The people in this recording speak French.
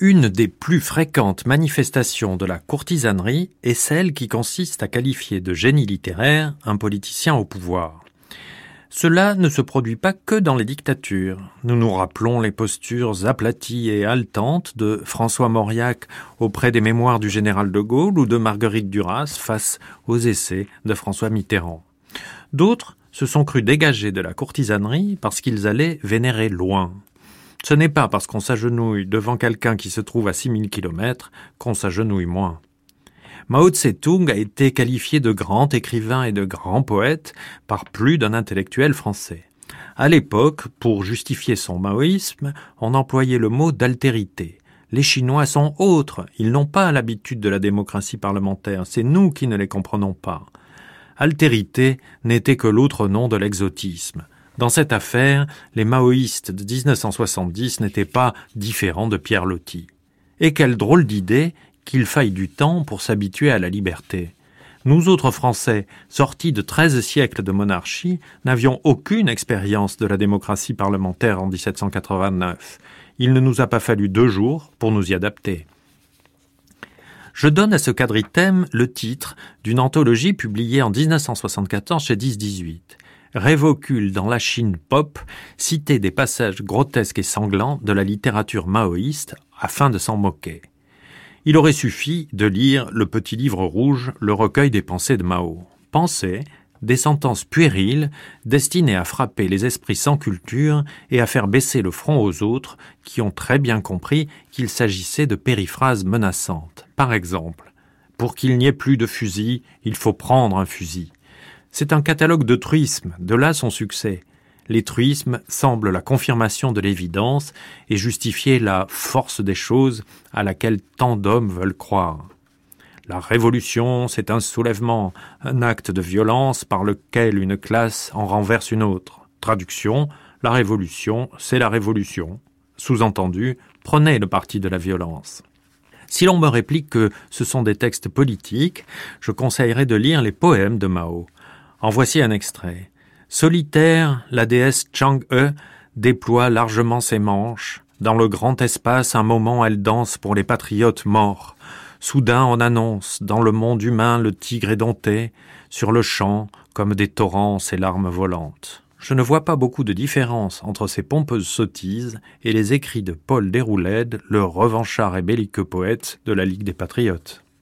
Une des plus fréquentes manifestations de la courtisanerie est celle qui consiste à qualifier de génie littéraire un politicien au pouvoir. Cela ne se produit pas que dans les dictatures. Nous nous rappelons les postures aplaties et haletantes de François Mauriac auprès des mémoires du général de Gaulle ou de Marguerite Duras face aux essais de François Mitterrand. D'autres se sont crus dégagés de la courtisanerie parce qu'ils allaient vénérer loin. Ce n'est pas parce qu'on s'agenouille devant quelqu'un qui se trouve à 6000 kilomètres qu'on s'agenouille moins. Mao Tse-tung a été qualifié de grand écrivain et de grand poète par plus d'un intellectuel français. À l'époque, pour justifier son maoïsme, on employait le mot d'altérité. Les Chinois sont autres, ils n'ont pas l'habitude de la démocratie parlementaire, c'est nous qui ne les comprenons pas. Altérité n'était que l'autre nom de l'exotisme. Dans cette affaire, les maoïstes de 1970 n'étaient pas différents de Pierre Loti. Et quelle drôle d'idée qu'il faille du temps pour s'habituer à la liberté. Nous autres Français, sortis de treize siècles de monarchie, n'avions aucune expérience de la démocratie parlementaire en 1789. Il ne nous a pas fallu deux jours pour nous y adapter. Je donne à ce quadritème le titre d'une anthologie publiée en 1974 chez 1018. Révocule dans la Chine pop citer des passages grotesques et sanglants de la littérature maoïste afin de s'en moquer. Il aurait suffi de lire le petit livre rouge, le recueil des pensées de Mao. Pensées, des sentences puériles destinées à frapper les esprits sans culture et à faire baisser le front aux autres qui ont très bien compris qu'il s'agissait de périphrases menaçantes. Par exemple, pour qu'il n'y ait plus de fusil, il faut prendre un fusil. C'est un catalogue de truisme, de là son succès. L'étruisme semble la confirmation de l'évidence et justifier la force des choses à laquelle tant d'hommes veulent croire. La révolution, c'est un soulèvement, un acte de violence par lequel une classe en renverse une autre. Traduction, la révolution, c'est la révolution. Sous-entendu, prenez le parti de la violence. Si l'on me réplique que ce sont des textes politiques, je conseillerais de lire les poèmes de Mao. En voici un extrait. Solitaire, la déesse Chang-e déploie largement ses manches. Dans le grand espace, un moment, elle danse pour les patriotes morts. Soudain, on annonce, dans le monde humain, le tigre est dompté, sur le champ, comme des torrents, ses larmes volantes. Je ne vois pas beaucoup de différence entre ces pompeuses sottises et les écrits de Paul Déroulède, le revanchard et belliqueux poète de la Ligue des Patriotes.